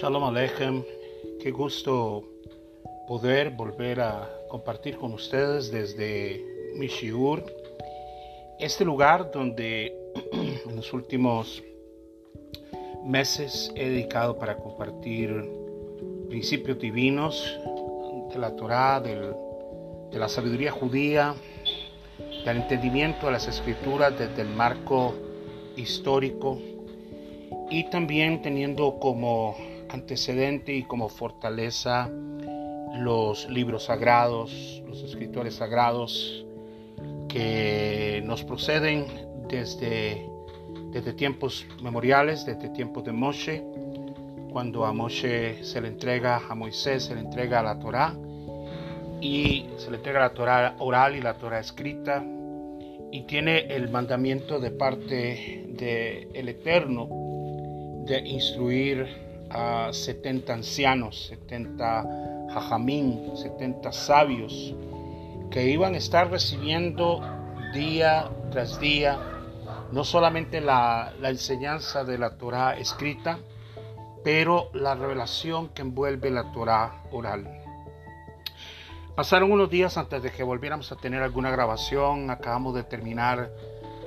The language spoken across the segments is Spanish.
Shalom Aleichem, qué gusto poder volver a compartir con ustedes desde Mishiur, este lugar donde en los últimos meses he dedicado para compartir principios divinos de la Torá, de la sabiduría judía, del entendimiento de las escrituras desde el marco histórico y también teniendo como antecedente y como fortaleza los libros sagrados, los escritores sagrados que nos proceden desde, desde tiempos memoriales, desde tiempos de Moshe, cuando a Moshe se le entrega, a Moisés se le entrega la Torá y se le entrega la Torá oral y la Torá escrita y tiene el mandamiento de parte del el Eterno de instruir a 70 ancianos, 70 jajamín, 70 sabios que iban a estar recibiendo día tras día no solamente la, la enseñanza de la Torah escrita, pero la revelación que envuelve la Torah oral. Pasaron unos días antes de que volviéramos a tener alguna grabación, acabamos de terminar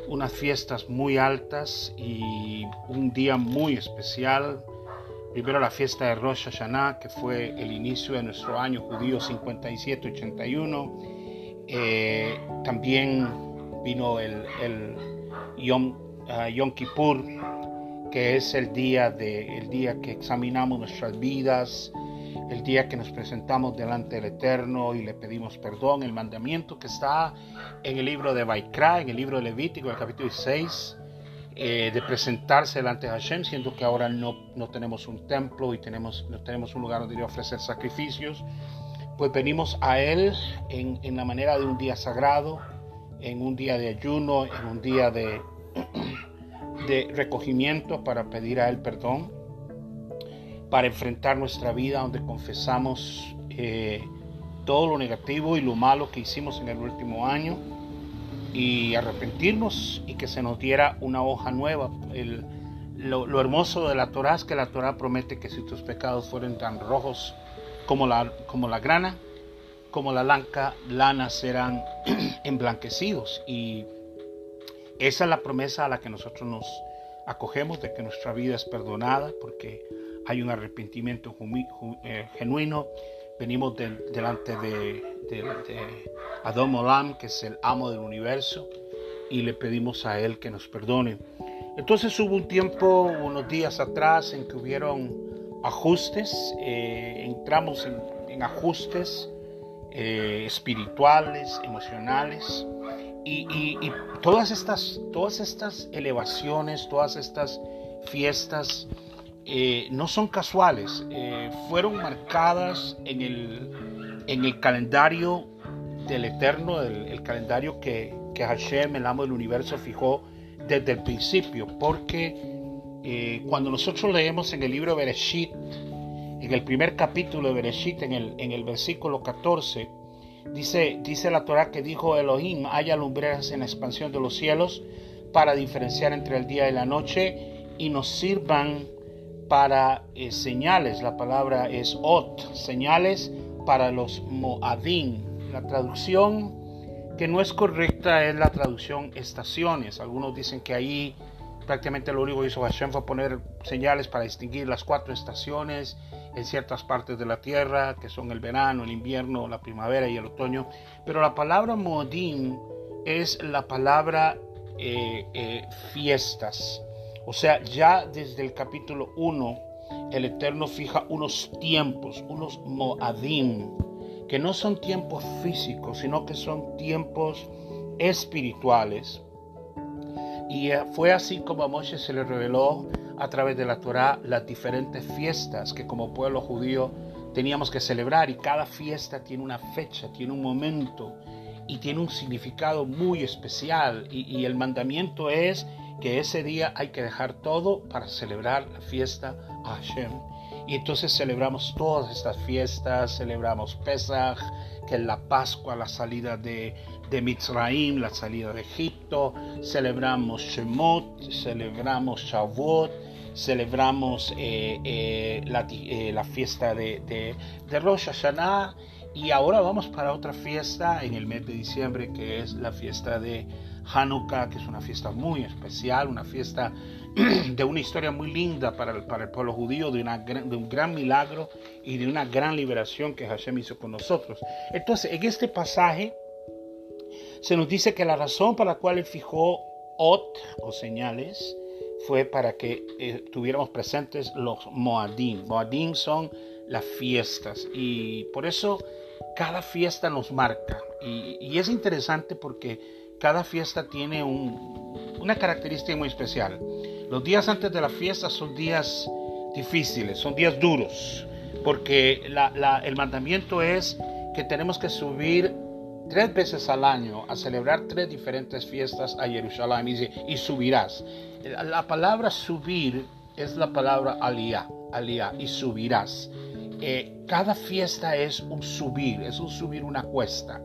unas fiestas muy altas y un día muy especial, Primero la fiesta de Rosh Hashanah, que fue el inicio de nuestro año judío 57-81. Eh, también vino el, el Yom, uh, Yom, Kippur, que es el día, de, el día que examinamos nuestras vidas, el día que nos presentamos delante del Eterno y le pedimos perdón, el mandamiento que está en el libro de Baikra, en el libro de Levítico, el capítulo 6 eh, de presentarse delante de Hashem, siendo que ahora no, no tenemos un templo y tenemos, no tenemos un lugar donde ofrecer sacrificios, pues venimos a Él en, en, la manera de un día sagrado, en un día de ayuno, en un día de, de recogimiento para pedir a Él perdón, para enfrentar nuestra vida donde confesamos eh, todo lo negativo y lo malo que hicimos en el último año y arrepentirnos y que se nos diera una hoja nueva. lo, hermoso de la Torah es que la Torah promete que si tus pecados fueren tan rojos como la, como la grana, como la blanca lana serán emblanquecidos. Y esa es la promesa a la que nosotros nos acogemos, de que nuestra vida es perdonada, porque hay un arrepentimiento eh, genuino. Venimos delante de, de, Adon Olam, que es el amo del universo, y le pedimos a él que nos perdone. Entonces hubo un tiempo, unos días atrás, en que hubieron ajustes, eh, entramos en, ajustes eh, espirituales, emocionales, y, todas, estas, todas estas elevaciones, todas estas fiestas, eh, no son casuales, fueron marcadas en el, en el calendario del Eterno, el, calendario que, Hashem, el amo del universo, fijó desde el principio, porque eh, cuando nosotros leemos en el libro Bereshit, en el primer capítulo de Bereshit, en el, en el versículo 14, dice, dice la Torah que dijo Elohim, haya lumbreras en la expansión de los cielos para diferenciar entre el día y la noche y nos sirvan para eh, señales. La palabra es ot, señales para los Moadim. La traducción que no es correcta es la traducción estaciones. Algunos dicen que ahí prácticamente lo único que hizo Hashem fue poner señales para distinguir las cuatro estaciones en ciertas partes de la tierra, que son el verano, el invierno, la primavera y el otoño. Pero la palabra Moadim es la palabra eh, eh, fiestas. O sea, ya desde el capítulo 1 el Eterno fija unos tiempos, unos moadim, que no son tiempos físicos, sino que son tiempos espirituales. Y eh, fue así como a Moshe se le reveló a través de la Torah las diferentes fiestas que como pueblo judío teníamos que celebrar y cada fiesta tiene una fecha, tiene un momento y tiene un significado muy especial y el mandamiento es que ese día hay que dejar todo para celebrar la fiesta Hashem. Y entonces celebramos todas estas fiestas, celebramos Pesach, que es la Pascua, la salida de, de Mitzrayim, la salida de Egipto, celebramos Shemot, celebramos Shavuot, celebramos la, la, fiesta de, de, de Rosh Hashanah y ahora vamos para otra fiesta en el mes de diciembre que es la fiesta de Hanukkah, que es una fiesta muy especial, una fiesta de una historia muy linda para el, para el pueblo judío, de, una, de un gran milagro y de una gran liberación que Hashem hizo con nosotros. Entonces, en este pasaje se nos dice que la razón para la cual él fijó ot o señales fue para que eh, tuviéramos presentes los Moadim. Moadim son las fiestas y por eso cada fiesta nos marca. Y, es interesante porque cada fiesta tiene una característica muy especial. Los días antes de la fiesta son días difíciles, son días duros, porque el mandamiento es que tenemos que subir tres veces al año a celebrar tres diferentes fiestas a Jerusalén y, y subirás. La palabra subir es la palabra aliyah, aliyah, y subirás. Eh, cada fiesta es un subir, es un subir una cuesta,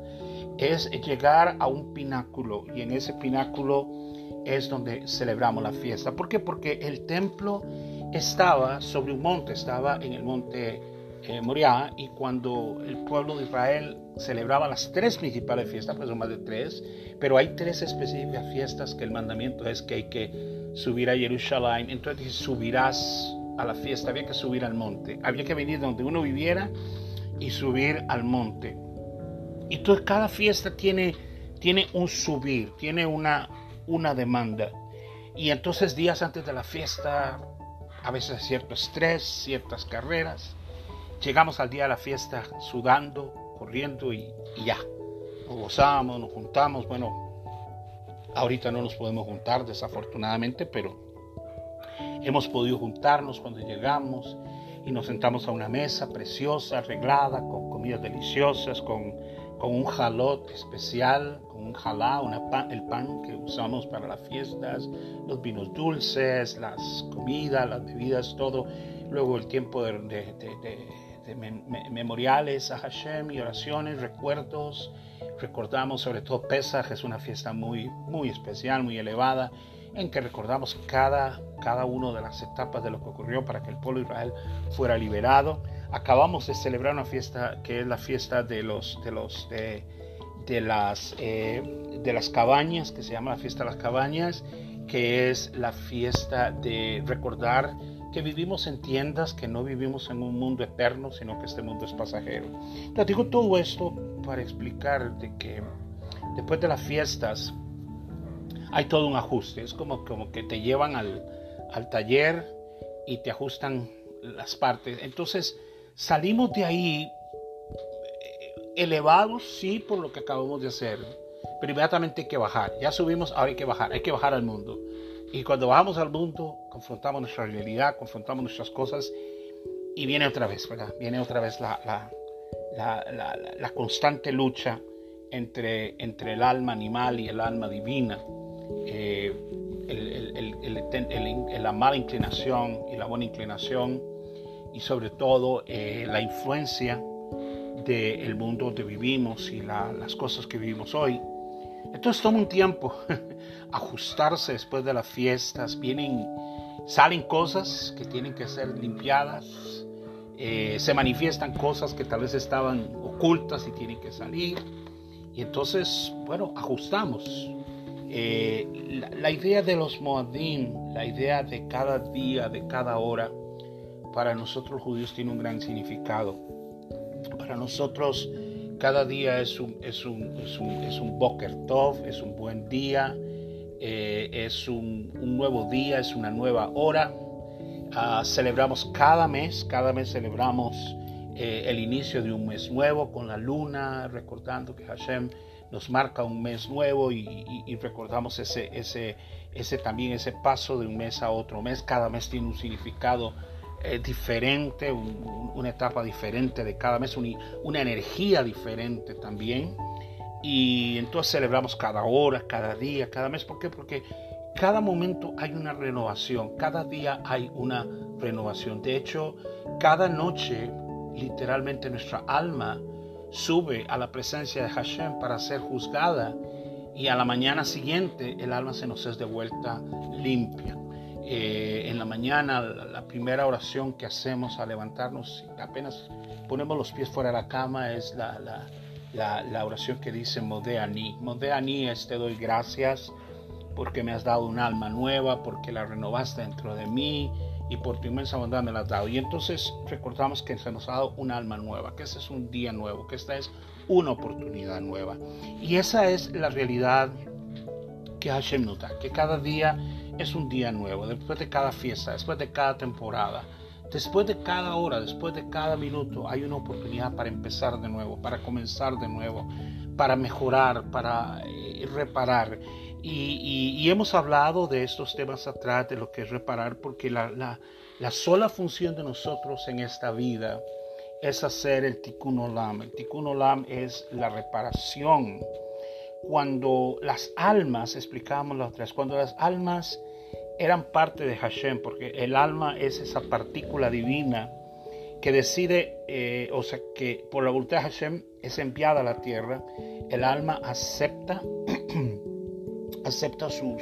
es llegar a un pináculo y en ese pináculo es donde celebramos la fiesta. ¿Por qué? Porque el templo estaba sobre un monte, estaba en el monte eh, Moriah y cuando el pueblo de Israel celebraba las tres principales fiestas, pues son más de tres, pero hay tres específicas fiestas que el mandamiento es que hay que subir a Jerusalén, entonces subirás a la fiesta, había que subir al monte. Había que venir donde uno viviera y subir al monte. Entonces cada fiesta tiene, tiene un subir, tiene una, una demanda. Y entonces días antes de la fiesta, a veces cierto estrés, ciertas carreras. Llegamos al día de la fiesta sudando, corriendo y, y ya. Nos gozamos, nos juntamos. Bueno, ahorita no nos podemos juntar desafortunadamente, pero Hemos podido juntarnos cuando llegamos y nos sentamos a una mesa preciosa, arreglada, con comidas deliciosas, con, un jalot especial, con un jalá, el pan que usamos para las fiestas, los vinos dulces, las comidas, las bebidas, todo. Luego el tiempo de, memoriales a Hashem y oraciones, recuerdos. Recordamos sobre todo Pesach, es una fiesta muy, muy especial, muy elevada en que recordamos cada, cada una de las etapas de lo que ocurrió para que el pueblo de Israel fuera liberado. Acabamos de celebrar una fiesta que es la fiesta de los de los de, las eh, de las cabañas, que se llama la fiesta de las cabañas, que es la fiesta de recordar que vivimos en tiendas, que no vivimos en un mundo eterno, sino que este mundo es pasajero. Te digo todo esto para explicar de que después de las fiestas hay todo un ajuste. Es como, como que te llevan al, taller y te ajustan las partes. Entonces salimos de ahí eh, elevados, sí, por lo que acabamos de hacer. Pero inmediatamente hay que bajar. Ya subimos, ahora hay que bajar. Hay que bajar al mundo. Y cuando bajamos al mundo, confrontamos nuestra realidad, confrontamos nuestras cosas y viene otra vez, ¿verdad? Viene otra vez la, la, la constante lucha entre, entre el alma animal y el alma divina. Eh, la mala inclinación y la buena inclinación y sobre todo eh, la influencia del mundo donde vivimos y las cosas que vivimos hoy. Entonces toma un tiempo ajustarse después de las fiestas, vienen, salen cosas que tienen que ser limpiadas, eh, se manifiestan cosas que tal vez estaban ocultas y tienen que salir. Y entonces, bueno, ajustamos. Eh, la, idea de los Moadim, la idea de cada día, de cada hora, para nosotros judíos tiene un gran significado. Para nosotros cada día es un, es un, es un, es un Boker Tov, es un buen día, eh, es un, nuevo día, es una nueva hora. Ah, celebramos cada mes, cada mes celebramos eh, el inicio de un mes nuevo con la luna, recordando que Hashem nos marca un mes nuevo y, recordamos ese, ese, ese también ese paso de un mes a otro mes. Cada mes tiene un significado eh, diferente, una etapa diferente de cada mes, una energía diferente también. Y entonces celebramos cada hora, cada día, cada mes. ¿Por qué? Porque cada momento hay una renovación, cada día hay una renovación. De hecho, cada noche, literalmente nuestra alma sube a la presencia de Hashem para ser juzgada y a la mañana siguiente el alma se nos es de vuelta limpia. Eh, en la mañana, la, primera oración que hacemos al levantarnos, apenas ponemos los pies fuera de la cama, es la, la, la oración que dice Modeani. Modeani es te doy gracias porque me has dado un alma nueva, porque la renovaste dentro de mí y por tu inmensa bondad me la has dado. Y entonces recordamos que se nos ha dado un alma nueva, que este es un día nuevo, que esta es una oportunidad nueva. Y esa es la realidad que Hashem nota, que cada día es un día nuevo, después de cada fiesta, después de cada temporada. Después de cada hora, después de cada minuto, hay una oportunidad para empezar de nuevo, para comenzar de nuevo, para mejorar, para eh, reparar. Y, hemos hablado de estos temas atrás, de lo que es reparar, porque la, la, sola función de nosotros en esta vida es hacer el tikkun olam. El tikkun olam es la reparación. Cuando las almas, explicábamos las otras, cuando las almas eran parte de Hashem, porque el alma es esa partícula divina que decide, eh, o sea, que por la voluntad de Hashem es enviada a la tierra, el alma acepta acepta su,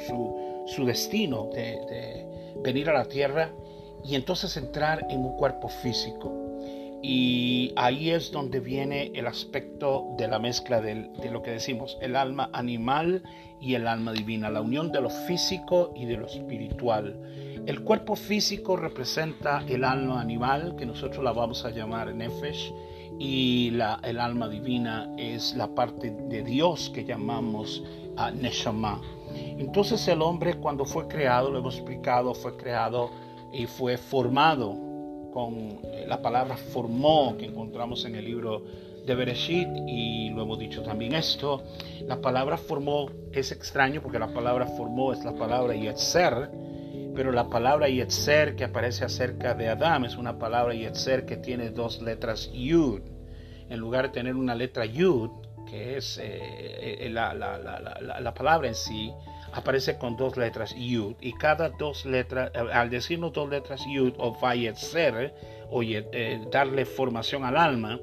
su, destino de, venir a la tierra y entonces entrar en un cuerpo físico. Y ahí es donde viene el aspecto de la mezcla de lo que decimos, el alma animal y el alma divina, la unión de lo físico y de lo espiritual. El cuerpo físico representa el alma animal, que nosotros la vamos a llamar Nefesh, y el alma divina es la parte de Dios que llamamos Neshama. Entonces el hombre cuando fue creado, lo hemos explicado, fue creado y fue formado con eh, la palabra formó que encontramos en el libro de Bereshit y lo hemos dicho también esto. La palabra formó es extraño porque la palabra formó es la palabra yetzer, pero la palabra yetzer que aparece acerca de Adán es una palabra yetzer que tiene dos letras yud. En lugar de tener una letra yud, que es eh, eh, la, la, palabra en sí, aparece con dos letras yud. Y cada dos letras, eh, al decirnos dos letras yud o ser o darle formación al alma,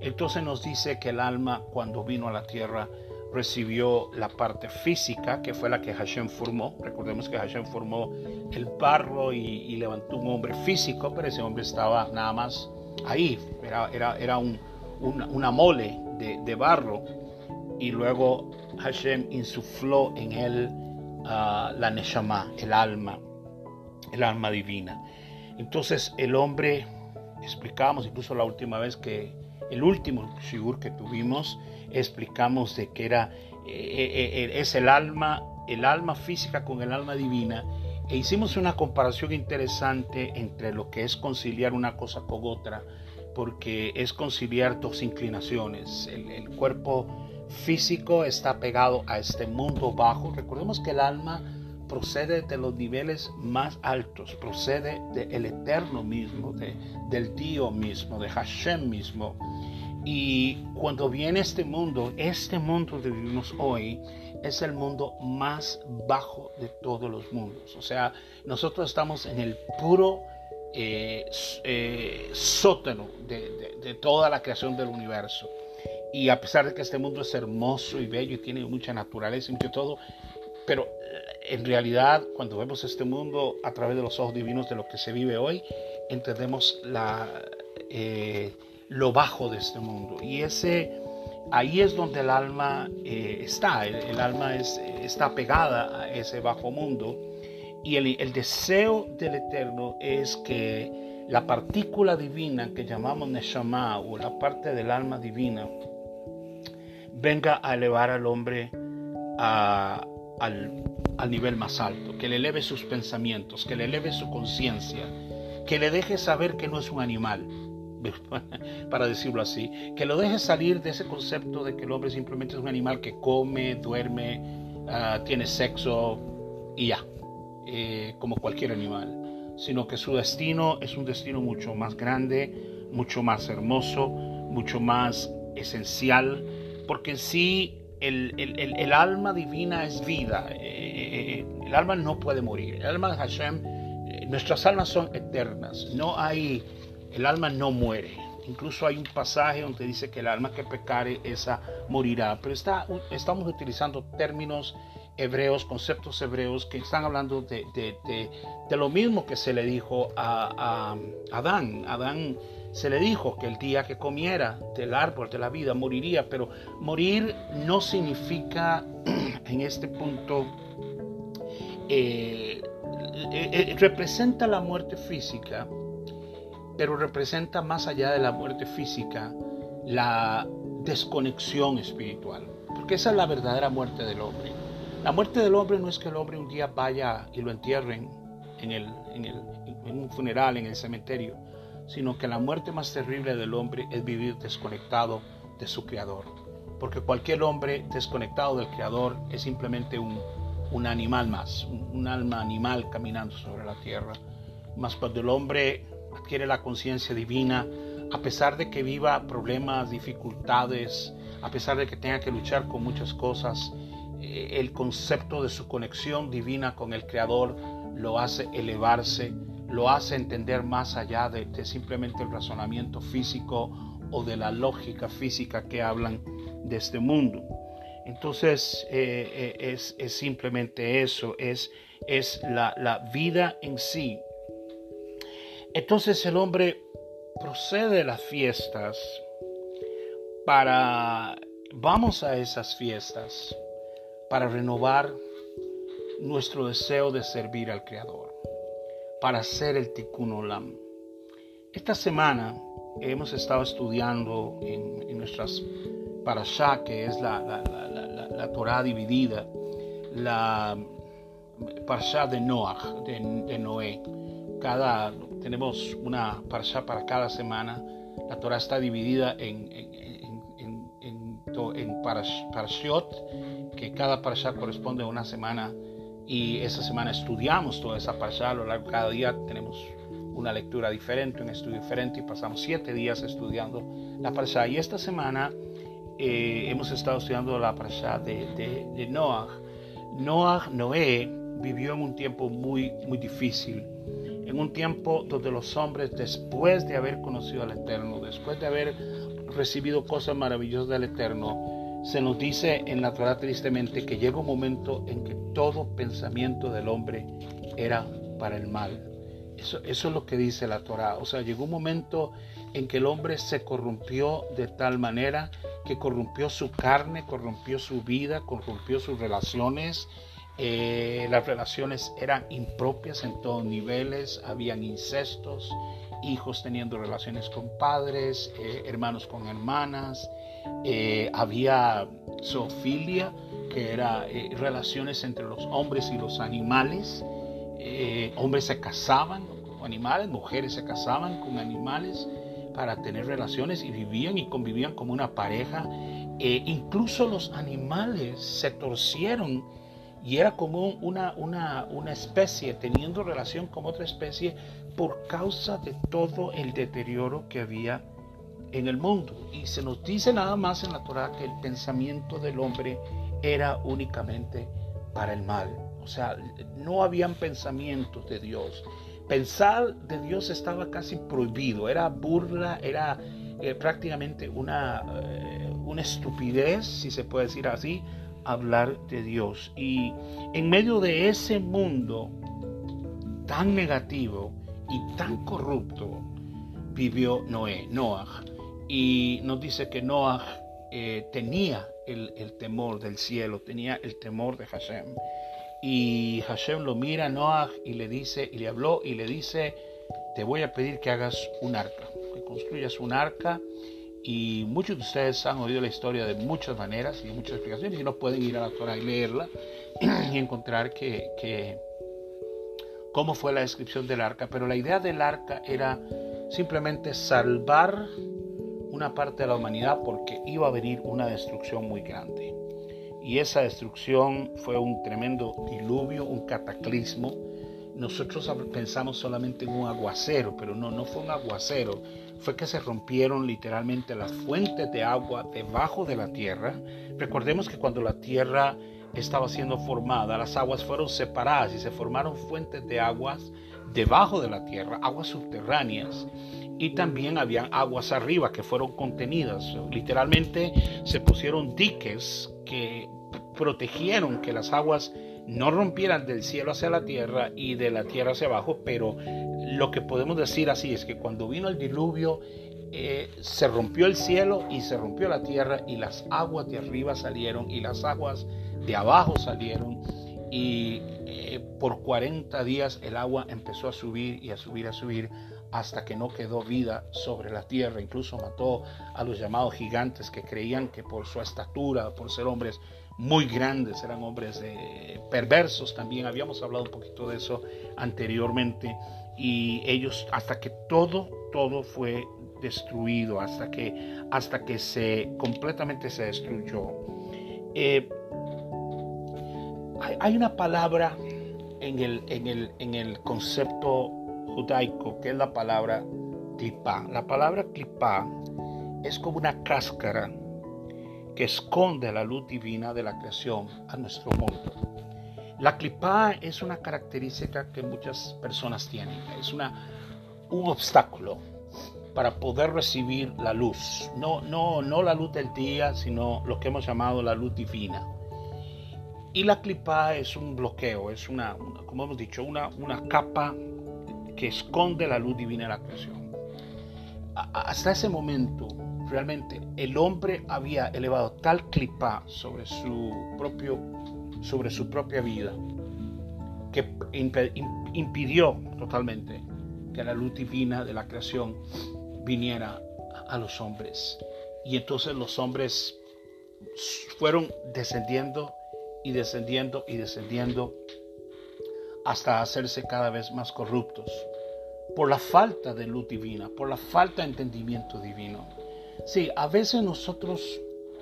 entonces nos dice que el alma cuando vino a la tierra recibió la parte física, que fue la que Hashem formó. Recordemos que Hashem formó el barro y, levantó un hombre físico, pero ese hombre estaba nada más ahí, era, era, era un, una mole de, barro y luego Hashem insufló en él la Neshama, el alma, el alma divina. Entonces el hombre, explicamos incluso la última vez que el último shigur que tuvimos, explicamos de que era eh, eh, eh, es el alma, el alma física con el alma divina e hicimos una comparación interesante entre lo que es conciliar una cosa con otra porque es conciliar dos inclinaciones. El, cuerpo físico está pegado a este mundo bajo. Recordemos que el alma procede de los niveles más altos, procede del eterno mismo, de, del Dios mismo, de Hashem mismo. Y cuando viene este mundo, este mundo que vivimos hoy, es el mundo más bajo de todos los mundos. O sea, nosotros estamos en el puro eh, eh, sótano de, toda la creación del universo. Y a pesar de que este mundo es hermoso y bello y tiene mucha naturaleza y todo, pero eh, en realidad cuando vemos este mundo a través de los ojos divinos de lo que se vive hoy, entendemos la, lo bajo de este mundo. Y ese, ahí es donde el alma está, el, alma es, está pegada a ese bajo mundo y el, deseo del Eterno es que la partícula divina que llamamos Neshama o la parte del alma divina venga a elevar al hombre al, al nivel más alto, que le eleve sus pensamientos, que le eleve su conciencia, que le deje saber que no es un animal, para decirlo así, que lo deje salir de ese concepto de que el hombre simplemente es un animal que come, duerme, ah, tiene sexo y ya. Eh, como cualquier animal, sino que su destino es un destino mucho más grande, mucho más hermoso, mucho más esencial, porque en sí el, alma divina es vida, eh, eh, el alma no puede morir, el alma de Hashem, nuestras almas son eternas, no hay, el alma no muere. Incluso hay un pasaje donde dice que el alma que pecare, esa morirá. Pero está, estamos utilizando términos hebreos, conceptos hebreos que están hablando de, lo mismo que se le dijo a, a, Adán. Adán se le dijo que el día que comiera del árbol de la vida moriría, pero morir no significa en este punto, eh, eh, eh, representa la muerte física, pero representa más allá de la muerte física la desconexión espiritual, porque esa es la verdadera muerte del hombre. La muerte del hombre no es que el hombre un día vaya y lo entierren en, el, en, un funeral, en el cementerio, sino que la muerte más terrible del hombre es vivir desconectado de su Creador. Porque cualquier hombre desconectado del Creador es simplemente un, animal más, un, alma animal caminando sobre la tierra. Mas cuando el hombre adquiere la conciencia divina, a pesar de que viva problemas, dificultades, a pesar de que tenga que luchar con muchas cosas, eh, el concepto de su conexión divina con el Creador lo hace elevarse, lo hace entender más allá de, simplemente el razonamiento físico o de la lógica física que hablan de este mundo. Entonces eh, eh, es, simplemente eso, es, es la, la vida en sí. Entonces el hombre procede a las fiestas para, vamos a esas fiestas para renovar nuestro deseo de servir al Creador, para ser el Tikkun Olam. Esta semana hemos estado estudiando en, nuestras parashá, que es la, la, Torah dividida, la parashá de Noah, de, Noé. Cada, tenemos una parashá para cada semana. La Torah está dividida en, en, en, en, que cada parasha corresponde a una semana y esa semana estudiamos toda esa parasha, a lo largo cada día tenemos una lectura diferente, un estudio diferente y pasamos siete días estudiando la parasha. Y esta semana eh, hemos estado estudiando la parasha de, de, de Noah. Noah, Noé, vivió en un tiempo muy, muy difícil, en un tiempo donde los hombres, después de haber conocido al Eterno, después de haber recibido cosas maravillosas del Eterno, se nos dice en la Torah tristemente que llega un momento en que todo pensamiento del hombre era para el mal. Eso, es lo que dice la Torah. O sea, llegó un momento en que el hombre se corrompió de tal manera que corrompió su carne, corrompió su vida, corrompió sus relaciones. Eh, las relaciones eran impropias en todos niveles, habían incestos, hijos teniendo relaciones con padres, eh, hermanos con hermanas, eh, había zoofilia, que era eh, relaciones entre los hombres y los animales. Eh, hombres se casaban con animales, mujeres se casaban con animales para tener relaciones y vivían y convivían como una pareja. incluso los animales se torcieron y era como una, una, una especie teniendo relación con otra especie por causa de todo el deterioro que había en el mundo. Y se nos dice nada más en la Torah que el pensamiento del hombre era únicamente para el mal. O sea, no habían pensamientos de Dios. Pensar de Dios estaba casi prohibido, era burla, era eh, prácticamente una, eh, una estupidez, si se puede decir así, hablar de Dios. Y en medio de ese mundo tan negativo y tan corrupto, vivió Noé, Noah. Y nos dice que Noah eh, tenía el, temor del cielo, tenía el temor de Hashem. Y Hashem lo mira a Noah y le dice, y le habló y le dice, te voy a pedir que hagas un arca, que construyas un arca. Y muchos de ustedes han oído la historia de muchas maneras y muchas explicaciones y no pueden ir a la Torah y leerla y encontrar que, que cómo fue la descripción del arca. Pero la idea del arca era simplemente salvar una parte de la humanidad porque iba a venir una destrucción muy grande. Y esa destrucción fue un tremendo diluvio, un cataclismo. Nosotros pensamos solamente en un aguacero, pero no, no fue un aguacero. Fue que se rompieron literalmente las fuentes de agua debajo de la tierra. Recordemos que cuando la tierra estaba siendo formada, las aguas fueron separadas y se formaron fuentes de aguas debajo de la tierra, aguas subterráneas y también habían aguas arriba que fueron contenidas. Literalmente se pusieron diques que protegieron que las aguas no rompieran del cielo hacia la tierra y de la tierra hacia abajo, pero lo que podemos decir así es que cuando vino el diluvio, eh, se rompió el cielo y se rompió la tierra y las aguas de arriba salieron y las aguas de abajo salieron y eh, por 40 días el agua empezó a subir y a subir, a subir hasta que no quedó vida sobre la tierra. Incluso mató a los llamados gigantes que creían que por su estatura, por ser hombres muy grandes, eran hombres eh, perversos también. Habíamos hablado un poquito de eso anteriormente. Y ellos, hasta que todo, todo fue destruido, hasta que, hasta que se completamente se destruyó. Eh, hay, una palabra en el, en el, en el concepto judaico que es la palabra clipá. La palabra clipá es como una cáscara que esconde la luz divina de la creación a nuestro mundo. La clipá es una característica que muchas personas tienen, es una, un obstáculo para poder recibir la luz, no, no, no la luz del día, sino lo que hemos llamado la luz divina. Y la clipá es un bloqueo, es una, como hemos dicho, una, una capa que esconde la luz divina de la creación. hasta ese momento, realmente, el hombre había elevado tal clipá sobre su, propio, sobre su propia vida que impidió totalmente que la luz divina de la creación viniera a los hombres. Y entonces los hombres fueron descendiendo y descendiendo y descendiendo hasta hacerse cada vez más corruptos por la falta de luz divina, por la falta de entendimiento divino. Sí, a veces nosotros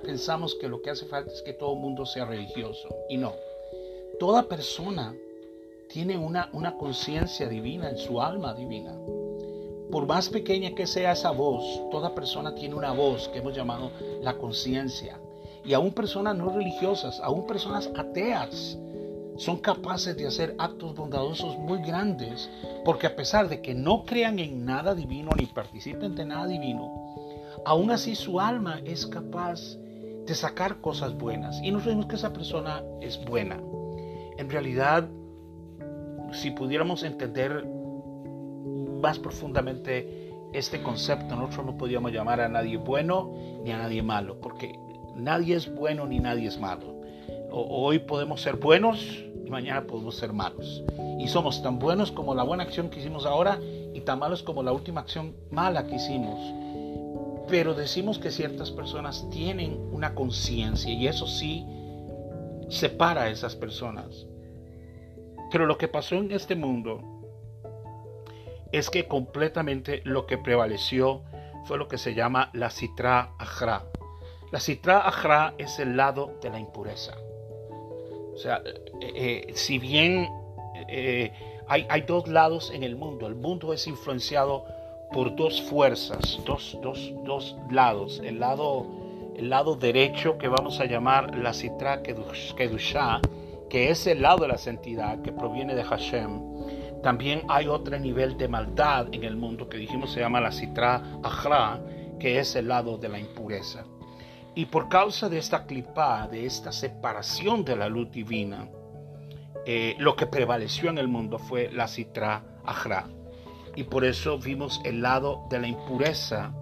pensamos que lo que hace falta es que todo el mundo sea religioso y no. Toda persona tiene una, una conciencia divina en su alma divina. Por más pequeña que sea esa voz, toda persona tiene una voz que hemos llamado la conciencia y aún personas no religiosas, aún personas ateas, son capaces de hacer actos bondadosos muy grandes, porque a pesar de que no crean en nada divino ni participen de nada divino, aún así su alma es capaz de sacar cosas buenas. Y no sabemos que esa persona es buena. En realidad, si pudiéramos entender más profundamente este concepto, nosotros no podríamos llamar a nadie bueno ni a nadie malo, porque Nadie es bueno ni nadie es malo. Hoy podemos ser buenos y mañana podemos ser malos. Y somos tan buenos como la buena acción que hicimos ahora y tan malos como la última acción mala que hicimos. Pero decimos que ciertas personas tienen una conciencia y eso sí separa a esas personas. Pero lo que pasó en este mundo es que completamente lo que prevaleció fue lo que se llama la citra ajra. La citra ajra es el lado de la impureza. O sea, eh, eh, si bien eh, hay, hay, dos lados en el mundo, el mundo es influenciado por dos fuerzas, dos, dos, dos lados. El lado, el lado derecho que vamos a llamar la citra kedusha, que es el lado de la santidad que proviene de Hashem. También hay otro nivel de maldad en el mundo que dijimos se llama la citra ajra, que es el lado de la impureza. Y por causa de esta clipa, de esta separación de la luz divina, eh, lo que prevaleció en el mundo fue la citra ajra. Y por eso vimos el lado de la impureza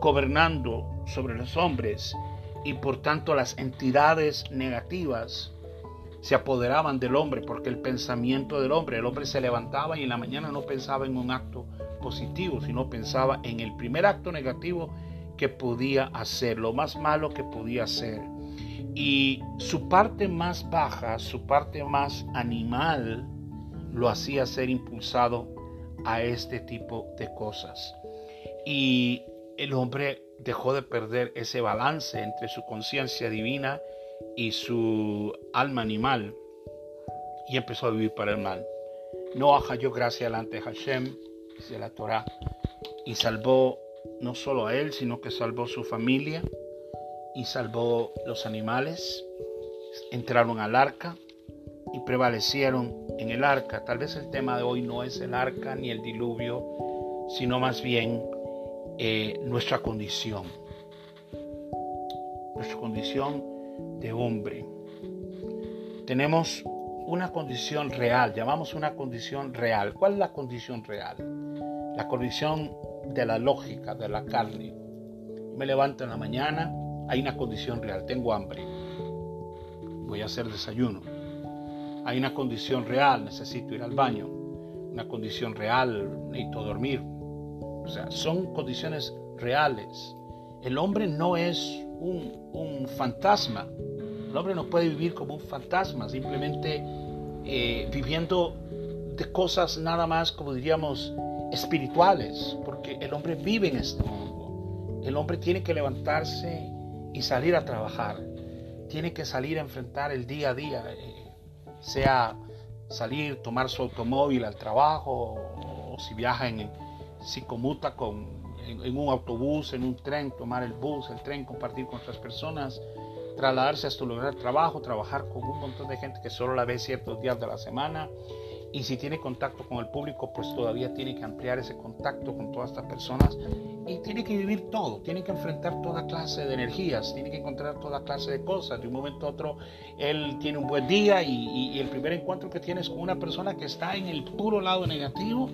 gobernando sobre los hombres y por tanto las entidades negativas se apoderaban del hombre porque el pensamiento del hombre, el hombre se levantaba y en la mañana no pensaba en un acto positivo, sino pensaba en el primer acto negativo que podía hacer, lo más malo que podía hacer. Y su parte más baja, su parte más animal, lo hacía ser impulsado a este tipo de cosas. Y el hombre dejó de perder ese balance entre su conciencia divina y su alma animal y empezó a vivir para el mal. No halló gracia delante de Hashem, dice la Torah, y salvó no solo a él, sino que salvó su familia y salvó los animales. Entraron al arca y prevalecieron en el arca. Tal vez el tema de hoy no es el arca ni el diluvio, sino más bien eh, nuestra condición. Nuestra condición de hombre. tenemos una condición real, llamamos una condición real. ¿Cuál es la condición real? La condición de la lógica, de la carne. Me levanto en la mañana, hay una condición real, tengo hambre, voy a hacer desayuno. Hay una condición real, necesito ir al baño. Una condición real, necesito dormir. O sea, son condiciones reales. El hombre no es un, fantasma. El hombre no puede vivir como un fantasma, simplemente eh, viviendo de cosas nada más, como diríamos, espirituales, porque el hombre vive en este mundo. El hombre tiene que levantarse y salir a trabajar. Tiene que salir a enfrentar el día a día, eh, sea salir, tomar su automóvil al trabajo, o, si viaja en, si comuta con, en, un autobús, en un tren, tomar el bus, el tren, compartir con otras personas, trasladarse hasta de trabajo, trabajar con un montón de gente que solo la ve ciertos días de la semana. Y si tiene contacto con el público, pues todavía tiene que ampliar ese contacto con todas estas personas y tiene que vivir todo, tiene que enfrentar toda clase de energías, tiene que encontrar toda clase de cosas. De un momento a otro, él tiene un buen día y, el primer encuentro que tiene con una persona que está en el puro lado negativo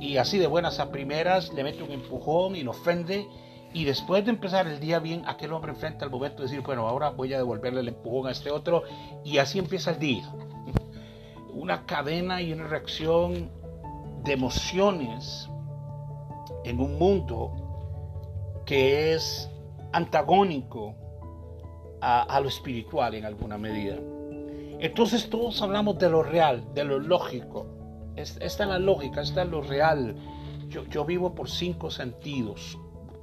y así de buenas a primeras le mete un empujón y lo ofende. Y después de empezar el día bien, aquel hombre enfrenta al momento de decir, bueno, ahora voy a devolverle el empujón a este otro. Y así empieza el día. Una cadena y una reacción de emociones en un mundo que es antagónico a, lo espiritual en alguna medida. Entonces todos hablamos de lo real, de lo lógico, esta es la lógica, esta es lo real. Yo, yo vivo por cinco sentidos,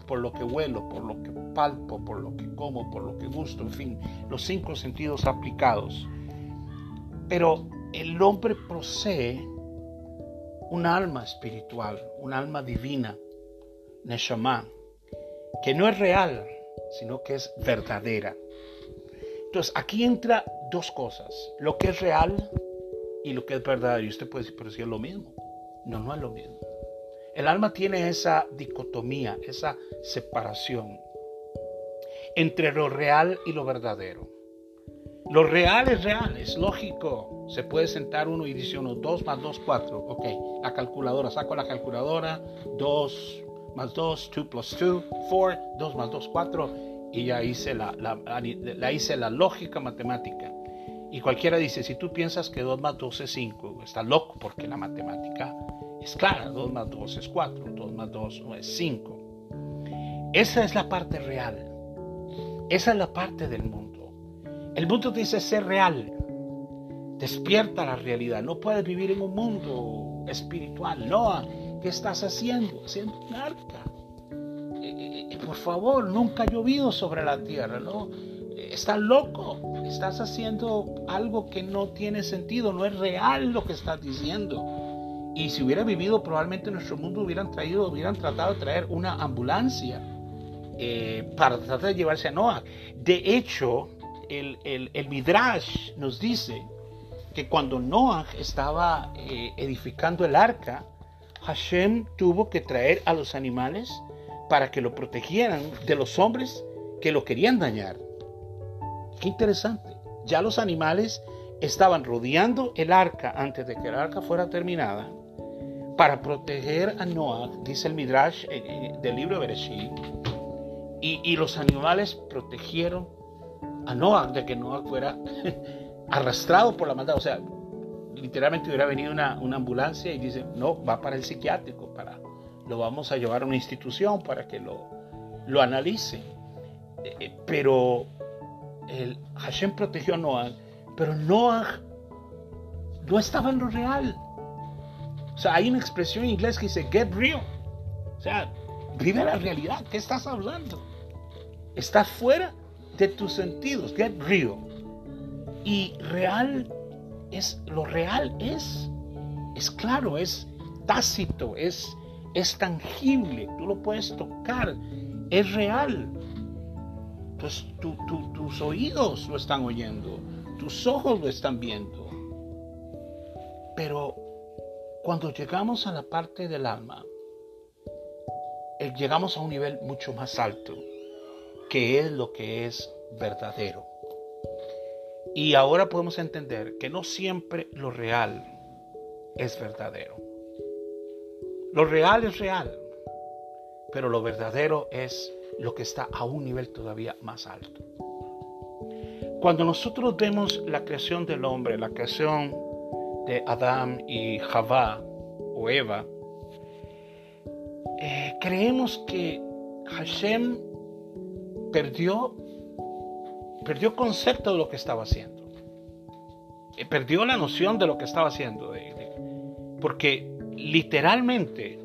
por lo que huelo, por lo que palpo, por lo que como, por lo que gusto, en fin, los cinco sentidos aplicados. Pero el hombre posee un alma espiritual, un alma divina, Neshama, que no es real, sino que es verdadera. Entonces aquí entra dos cosas, lo que es real y lo que es verdadero. Y usted puede decir, pero si es lo mismo. No, no es lo mismo. El alma tiene esa dicotomía, esa separación entre lo real y lo verdadero. Lo real es real, es lógico. Se puede sentar uno y dice uno, 2 más 2, 4. Ok, la calculadora, saco la calculadora, 2 más 2, 2 plus 2, 4, 2 más 2, 4. Y ya hice la, la, hice la lógica matemática. Y cualquiera dice, si tú piensas que 2 más 2 es 5, está loco porque la matemática es clara, 2 más 2 es 4, 2 más 2 es 5. Esa es la parte real. Esa es la parte del mundo. El mundo dice ser real. Despierta la realidad. No puedes vivir en un mundo espiritual. No, ¿qué estás haciendo? Haciendo un arca. Eh, eh, por favor, nunca ha llovido sobre la tierra, ¿no? estás loco, estás haciendo algo que no tiene sentido, no es real lo que estás diciendo. Y si hubiera vivido, probablemente en nuestro mundo hubieran traído, hubieran tratado de traer una ambulancia eh, para tratar de llevarse a Noah. De hecho, el, el, Midrash nos dice que cuando Noah estaba eh, edificando el arca, Hashem tuvo que traer a los animales para que lo protegieran de los hombres que lo querían dañar. Qué interesante. Ya los animales estaban rodeando el arca antes de que el arca fuera terminada para proteger a Noah, dice el Midrash eh, eh, del libro de Bereshit. Y, los animales protegieron a Noah de que Noah fuera arrastrado por la maldad. O sea, literalmente hubiera venido una, ambulancia y dice, no, va para el psiquiátrico, para, lo vamos a llevar a una institución para que lo, lo analice. Eh, pero el Hashem protegió a Noah, pero Noah no estaba en lo real. O sea, hay una expresión en inglés que dice get real. O sea, vive la realidad. ¿Qué estás hablando? Estás fuera de tus sentidos. Get real. Y real es lo real es es claro, es tácito, es es tangible, tú lo puedes tocar, es real pues tus oídos lo están oyendo, tus ojos lo están viendo. Pero cuando llegamos a la parte del alma, eh, llegamos a un nivel mucho más alto, que es lo que es verdadero. Y ahora podemos entender que no siempre lo real es verdadero. Lo real es real, pero lo verdadero es lo que está a un nivel todavía más alto. Cuando nosotros vemos la creación del hombre, la creación de Adán y Javá o Eva, eh, creemos que Hashem perdió, perdió concepto de lo que estaba haciendo. Eh, perdió la noción de lo que estaba haciendo. porque literalmente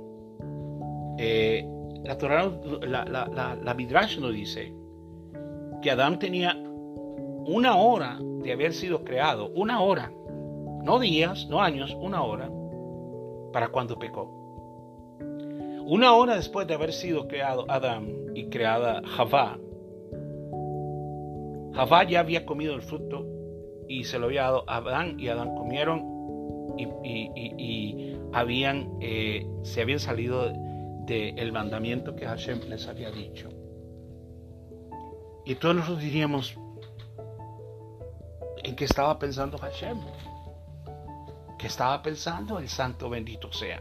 eh, la, la, la, Midrash nos dice que Adán tenía una hora de haber sido creado, una hora, no días, no años, una hora, para cuando pecó. Una hora después de haber sido creado Adán y creada Javá, Javá ya había comido el fruto y se lo había dado a Adán y Adán comieron y, habían, eh, se habían salido del mandamiento que Hashem les había dicho. Y todos nosotros diríamos, ¿en qué estaba pensando Hashem? ¿Qué estaba pensando el santo bendito sea?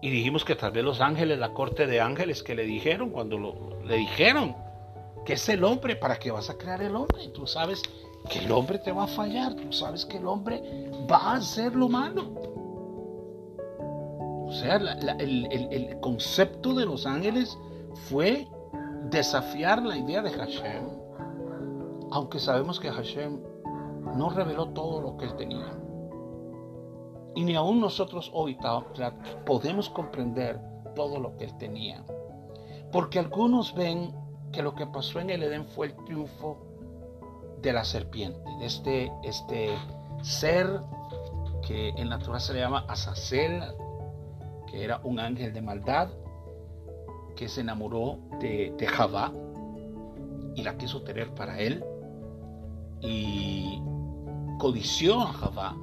Y dijimos que tal vez los ángeles, la corte de ángeles que le dijeron, cuando lo, le dijeron que es el hombre, ¿para qué vas a crear el hombre? Tú sabes que el hombre te va a fallar, tú sabes que el hombre va a hacer lo malo. O sea, el, el concepto de los ángeles fue desafiar la idea de Hashem, aunque sabemos que Hashem no reveló todo lo que él tenía. Y ni aún nosotros hoy podemos comprender todo lo que él tenía. Porque algunos ven que lo que pasó en el Edén fue el triunfo de la serpiente, de este, este ser que en la Torah se le llama Azazel, que era un ángel de maldad, que se enamoró de, de Javá y la quiso tener para él y codició a Javá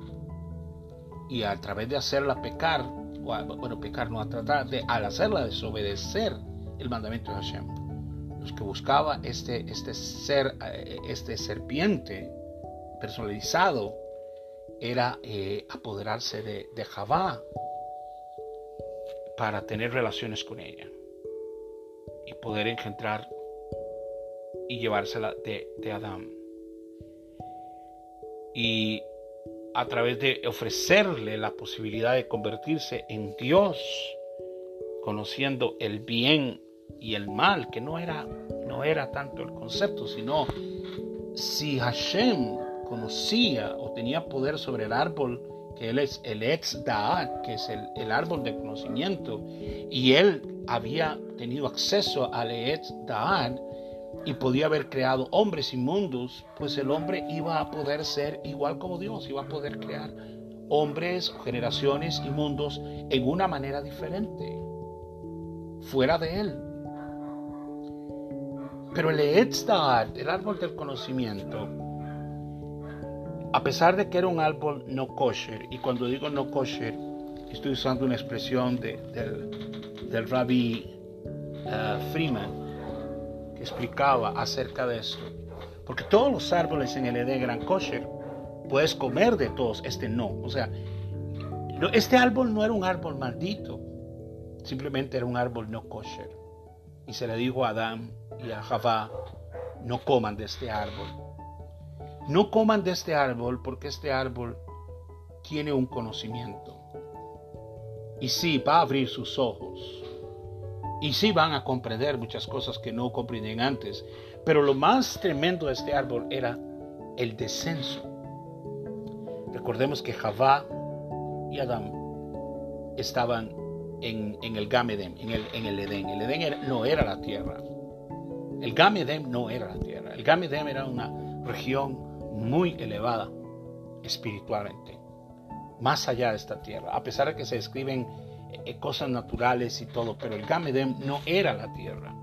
y a través de hacerla pecar, bueno, pecar no, a tratar de, al hacerla desobedecer el mandamiento de Hashem, los que buscaba este, este ser, eh, este serpiente personalizado, era eh, apoderarse de, de Javá para tener relaciones con ella y poder engendrar y llevársela de, de Adán. Y a través de ofrecerle la posibilidad de convertirse en Dios, conociendo el bien y el mal, que no era, no era tanto el concepto, sino si Hashem conocía o tenía poder sobre el árbol, que él es el ex Da'at, que es el, árbol del conocimiento, y él había tenido acceso al ex Da'at, y podía haber creado hombres inmundos, pues el hombre iba a poder ser igual como Dios, iba a poder crear hombres generaciones inmundos en una manera diferente, fuera de él. Pero el Eetzdad, el árbol del conocimiento, a pesar de que era un árbol no kosher, y cuando digo no kosher, estoy usando una expresión de, del, rabbi uh, Freeman, explicaba acerca de esto. Porque todos los árboles en el Edén eran kosher. Puedes comer de todos, este no. O sea, este árbol no era un árbol maldito. Simplemente era un árbol no kosher. Y se le dijo a Adán y a Javá, no coman de este árbol. No coman de este árbol porque este árbol tiene un conocimiento. Y sí, va a abrir sus ojos y sí van a comprender muchas cosas que no comprendían antes. Pero lo más tremendo de este árbol era el descenso. Recordemos que Javá y Adán estaban en, el Gamedem, en el, en el Edén. El Edén no era la tierra. El Gamedem no era la tierra. El Gamedem era una región muy elevada espiritualmente, más allá de esta tierra. A pesar de que se escriben eh, cosas naturales y todo, pero el Gamedem no era la tierra.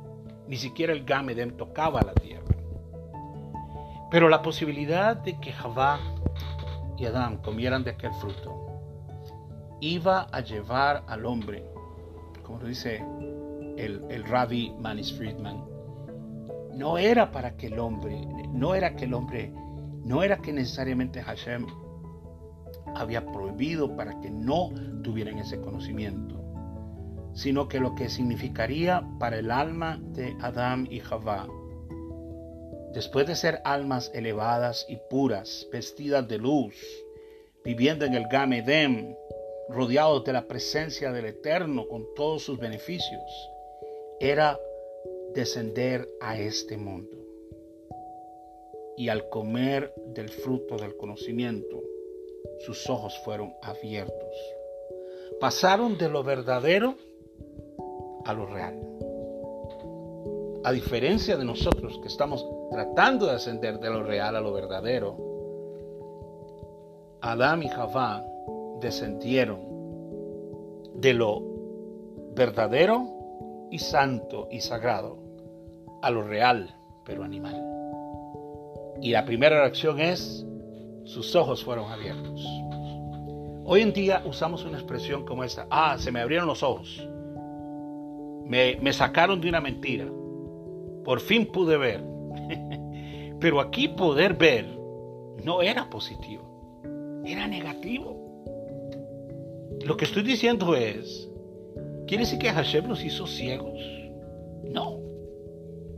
Ni siquiera el Gamedem tocaba la tierra. Pero la posibilidad de que Javá y Adán comieran de aquel fruto iba a llevar al hombre, como lo dice el, el rabbi Manis Friedman, no era para que el hombre, no era que el hombre no era que necesariamente Hashem había prohibido para que no tuvieran ese conocimiento, sino que lo que significaría para el alma de Adán y Javá, después de ser almas elevadas y puras, vestidas de luz, viviendo en el Gamedem, rodeados de la presencia del Eterno con todos sus beneficios, era descender a este mundo. Y al comer del fruto del conocimiento, sus ojos fueron abiertos. Pasaron de lo verdadero a lo real. A diferencia de nosotros que estamos tratando de ascender de lo real a lo verdadero, Adán y Javá descendieron de lo verdadero y santo y sagrado a lo real pero animal. Y la primera reacción es, sus ojos fueron abiertos. Hoy en día usamos una expresión como esta, ah, se me abrieron los ojos, me, me sacaron de una mentira, por fin pude ver. pero aquí poder ver no era positivo, era negativo. Lo que estoy diciendo es, ¿quiere decir que Hashem nos hizo ciegos? No.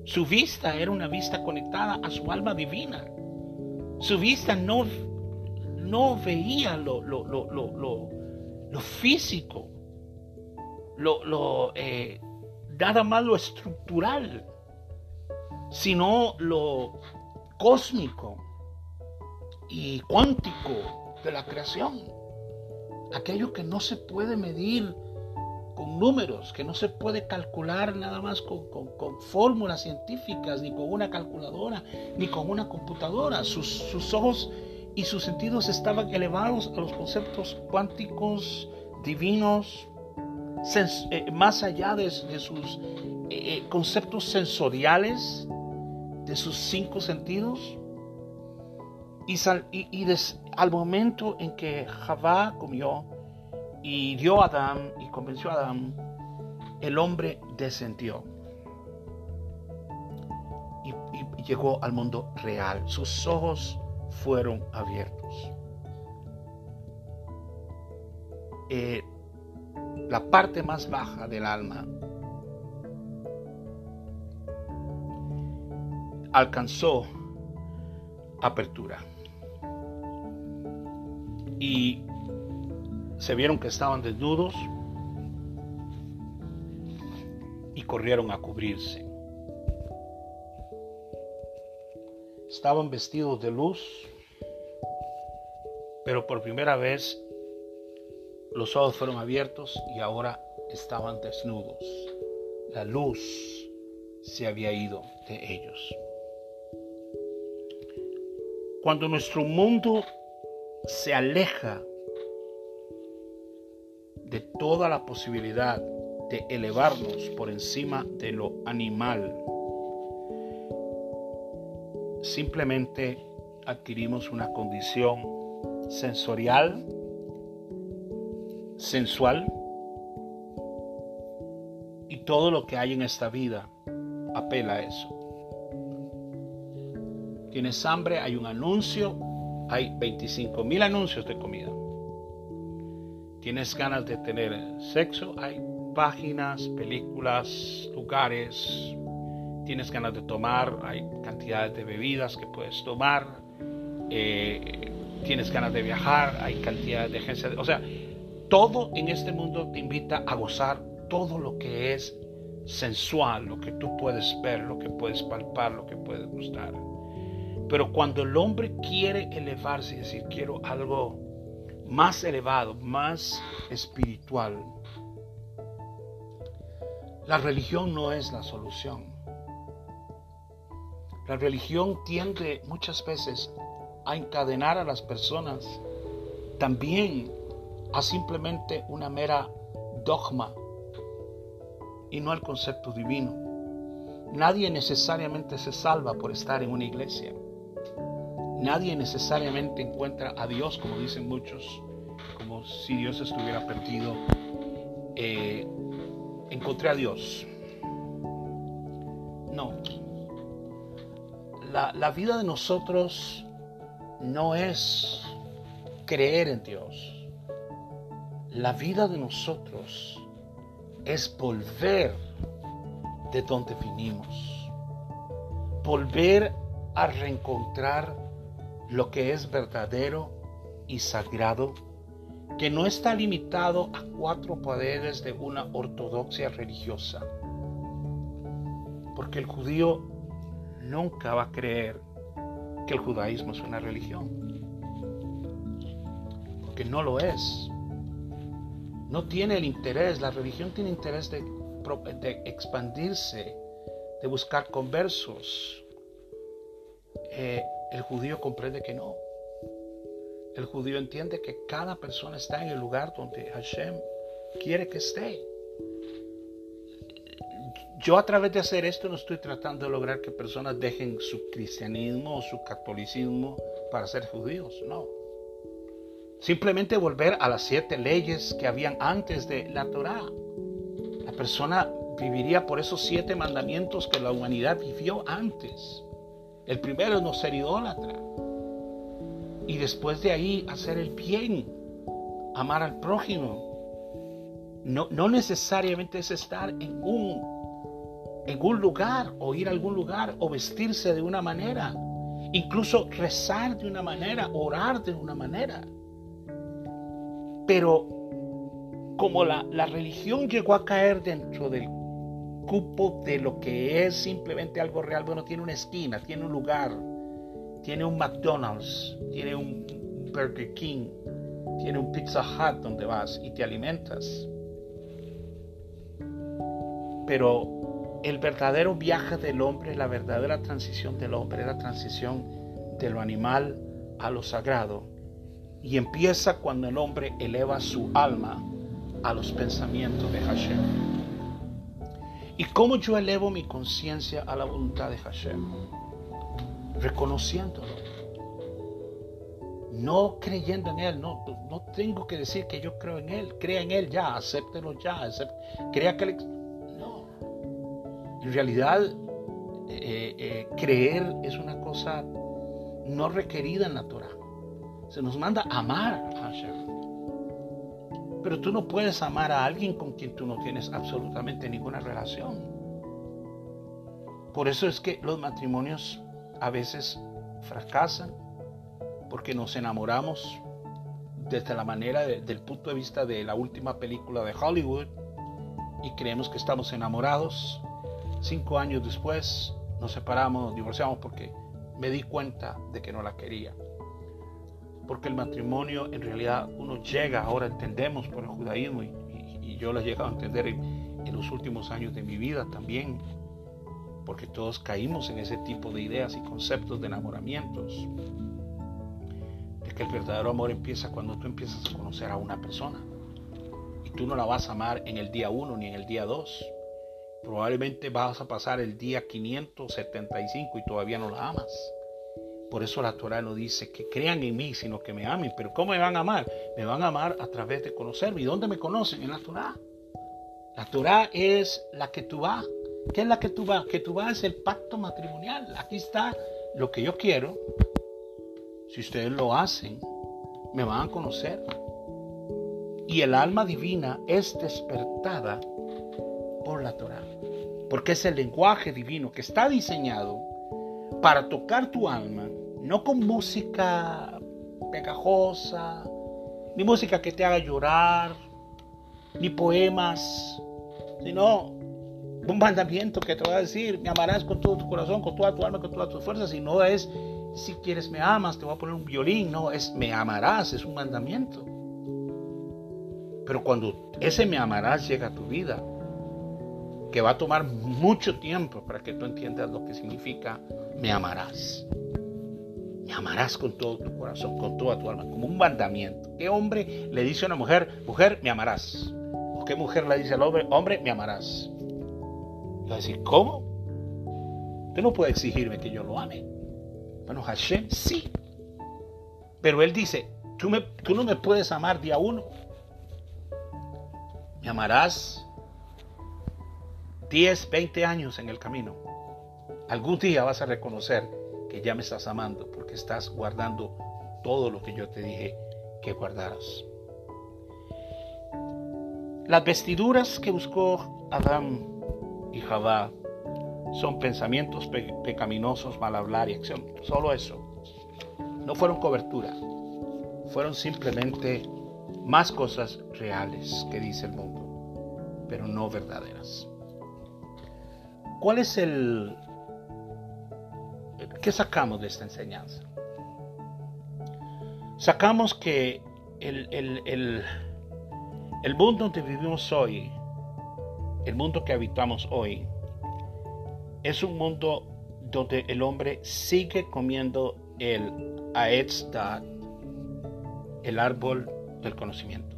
Su vista era una vista conectada a su alma divina. Su vista no, no veía lo, lo, lo, lo físico, lo, eh, nada más lo estructural, sino lo cósmico y cuántico de la creación aquello que no se puede medir con números, que no se puede calcular nada más con, fórmulas científicas, ni con una calculadora, ni con una computadora. Sus, ojos y sus sentidos estaban elevados a los conceptos cuánticos, divinos, eh, más allá de, sus eh, eh, conceptos sensoriales, de sus cinco sentidos. Y, y, al momento en que Javá comió y dio a Adán y convenció a Adán, el hombre descendió y, llegó al mundo real. Sus ojos fueron abiertos. Eh, la parte más baja del alma alcanzó apertura y se vieron que estaban desnudos y corrieron a cubrirse. Estaban vestidos de luz, pero por primera vez los ojos fueron abiertos y ahora estaban desnudos. La luz se había ido de ellos. Cuando nuestro mundo se aleja de toda la posibilidad de elevarnos por encima de lo animal, simplemente adquirimos una condición sensorial, sensual, y todo lo que hay en esta vida apela a eso. Tienes hambre, hay un anuncio, hay 25 mil anuncios de comida. Tienes ganas de tener sexo, hay páginas, películas, lugares. Tienes ganas de tomar, hay cantidades de bebidas que puedes tomar. Eh, tienes ganas de viajar, hay cantidades de agencias. o sea, todo en este mundo te invita a gozar todo lo que es sensual, lo que tú puedes ver, lo que puedes palpar, lo que puedes gustar. Pero cuando el hombre quiere elevarse y decir, quiero algo más elevado, más espiritual, la religión no es la solución. La religión tiende muchas veces a encadenar a las personas también a simplemente una mera dogma y no al concepto divino. Nadie necesariamente se salva por estar en una iglesia. Nadie necesariamente encuentra a Dios, como dicen muchos, como si Dios estuviera perdido. Eh, encontré a Dios. No. La, la vida de nosotros no es creer en Dios. La vida de nosotros es volver de donde vinimos. Volver a reencontrar lo que es verdadero y sagrado, que no está limitado a cuatro paredes de una ortodoxia religiosa. Porque el judío nunca va a creer que el judaísmo es una religión. Porque no lo es. No tiene el interés, la religión tiene interés de, expandirse, de buscar conversos. Eh, el judío comprende que no. El judío entiende que cada persona está en el lugar donde Hashem quiere que esté. Yo a través de hacer esto no estoy tratando de lograr que personas dejen su cristianismo o su catolicismo para ser judíos, no. Simplemente volver a las siete leyes que habían antes de la Torá. La persona viviría por esos siete mandamientos que la humanidad vivió antes. El primero es no ser idólatra. Y después de ahí hacer el bien, amar al prójimo. No, no necesariamente es estar en un, en un lugar o ir a algún lugar o vestirse de una manera. Incluso rezar de una manera, orar de una manera. Pero como la, la religión llegó a caer dentro del cupo de lo que es simplemente algo real, bueno, tiene una esquina, tiene un lugar, tiene un McDonald's, tiene un Burger King, tiene un Pizza Hut donde vas y te alimentas. Pero el verdadero viaje del hombre, la verdadera transición del hombre, es la transición de lo animal a lo sagrado. Y empieza cuando el hombre eleva su alma a los pensamientos de Hashem. ¿Y cómo yo elevo mi conciencia a la voluntad de Hashem? Reconociéndolo. No creyendo en Él, no, no tengo que decir que yo creo en Él. Crea en Él ya, acéptelo ya. crea que No. En realidad, eh, eh, creer es una cosa no requerida en la Torah. Se nos manda amar a Hashem. Pero tú no puedes amar a alguien con quien tú no tienes absolutamente ninguna relación. Por eso es que los matrimonios a veces fracasan, porque nos enamoramos desde la manera, del punto de vista de la última película de Hollywood, y creemos que estamos enamorados. Cinco años después nos separamos, nos divorciamos porque me di cuenta de que no la quería porque el matrimonio en realidad uno llega, ahora entendemos por el judaísmo y, yo lo he llegado a entender en, los últimos años de mi vida también, porque todos caímos en ese tipo de ideas y conceptos de enamoramientos, de que el verdadero amor empieza cuando tú empiezas a conocer a una persona y tú no la vas a amar en el día 1 ni en el día 2. Probablemente vas a pasar el día 575 y todavía no la amas. Por eso la Torah no dice que crean en mí, sino que me amen. Pero ¿cómo me van a amar? Me van a amar a través de conocerme. ¿Y dónde me conocen? En la Torah. La Torah es la que tú vas. ¿Qué es la que tú vas? Que tú vas es el pacto matrimonial. Aquí está lo que yo quiero. Si ustedes lo hacen, me van a conocer. Y el alma divina es despertada por la Torah. Porque es el lenguaje divino que está diseñado para tocar tu alma no con música pegajosa, ni música que te haga llorar, ni poemas, sino un mandamiento que te va a decir, me amarás con todo tu corazón, con toda tu alma, con todas tus fuerzas, y no es, si quieres me amas, te voy a poner un violín, no, es me amarás, es un mandamiento. Pero cuando ese me amarás llega a tu vida, que va a tomar mucho tiempo para que tú entiendas lo que significa me amarás amarás con todo tu corazón, con toda tu alma, como un mandamiento. ¿Qué hombre le dice a una mujer, mujer, me amarás? ¿O qué mujer le dice al hombre, hombre, me amarás? Y va a decir, ¿cómo? Usted no puede exigirme que yo lo ame. Bueno, Hashem sí. Pero él dice, tú, me, tú no me puedes amar día uno. Me amarás 10, 20 años en el camino. Algún día vas a reconocer que ya me estás amando porque estás guardando todo lo que yo te dije que guardaras. Las vestiduras que buscó Adán y Javá son pensamientos pecaminosos, mal hablar y acción. Solo eso. No fueron cobertura. Fueron simplemente más cosas reales que dice el mundo, pero no verdaderas. ¿Cuál es el... ¿Qué sacamos de esta enseñanza? Sacamos que el, el, el mundo donde vivimos hoy, el mundo que habitamos hoy, es un mundo donde el hombre sigue comiendo el Aetz el árbol del conocimiento.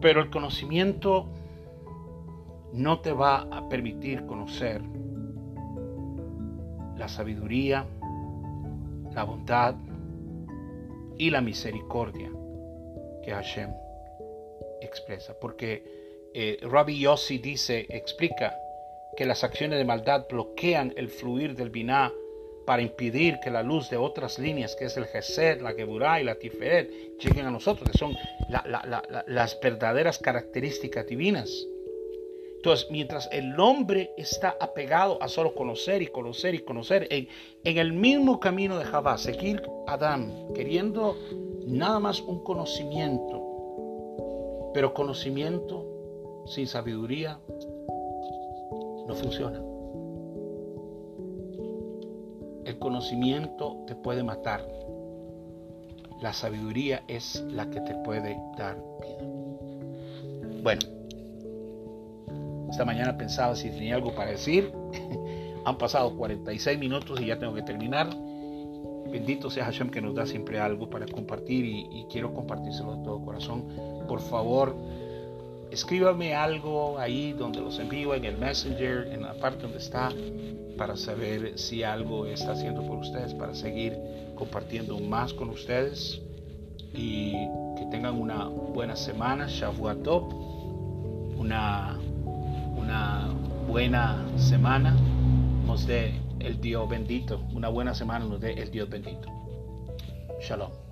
Pero el conocimiento no te va a permitir conocer la sabiduría, la bondad y la misericordia que Hashem expresa. Porque eh, Rabbi Yossi dice, explica que las acciones de maldad bloquean el fluir del Binah para impedir que la luz de otras líneas, que es el Gesed, la Geburah y la Tiferet, lleguen a nosotros, que son las verdaderas características divinas. Entonces, mientras el hombre está apegado a solo conocer y conocer y conocer, en, el mismo camino de Javá, seguir Adán, queriendo nada más un conocimiento, pero conocimiento sin sabiduría no funciona. El conocimiento te puede matar. La sabiduría es la que te puede dar vida. Bueno, esta mañana pensaba si tenía algo para decir. Han pasado 46 minutos y ya tengo que terminar. Bendito sea Hashem que nos da siempre algo para compartir y, quiero compartírselo de todo corazón. Por favor, escríbame algo ahí donde los envío en el Messenger, en la parte donde está, para saber si algo está haciendo por ustedes, para seguir compartiendo más con ustedes y que tengan una buena semana, Shavuatop, una, una buena semana, nos dé el Dios bendito, una buena semana nos dé el Dios bendito. Shalom.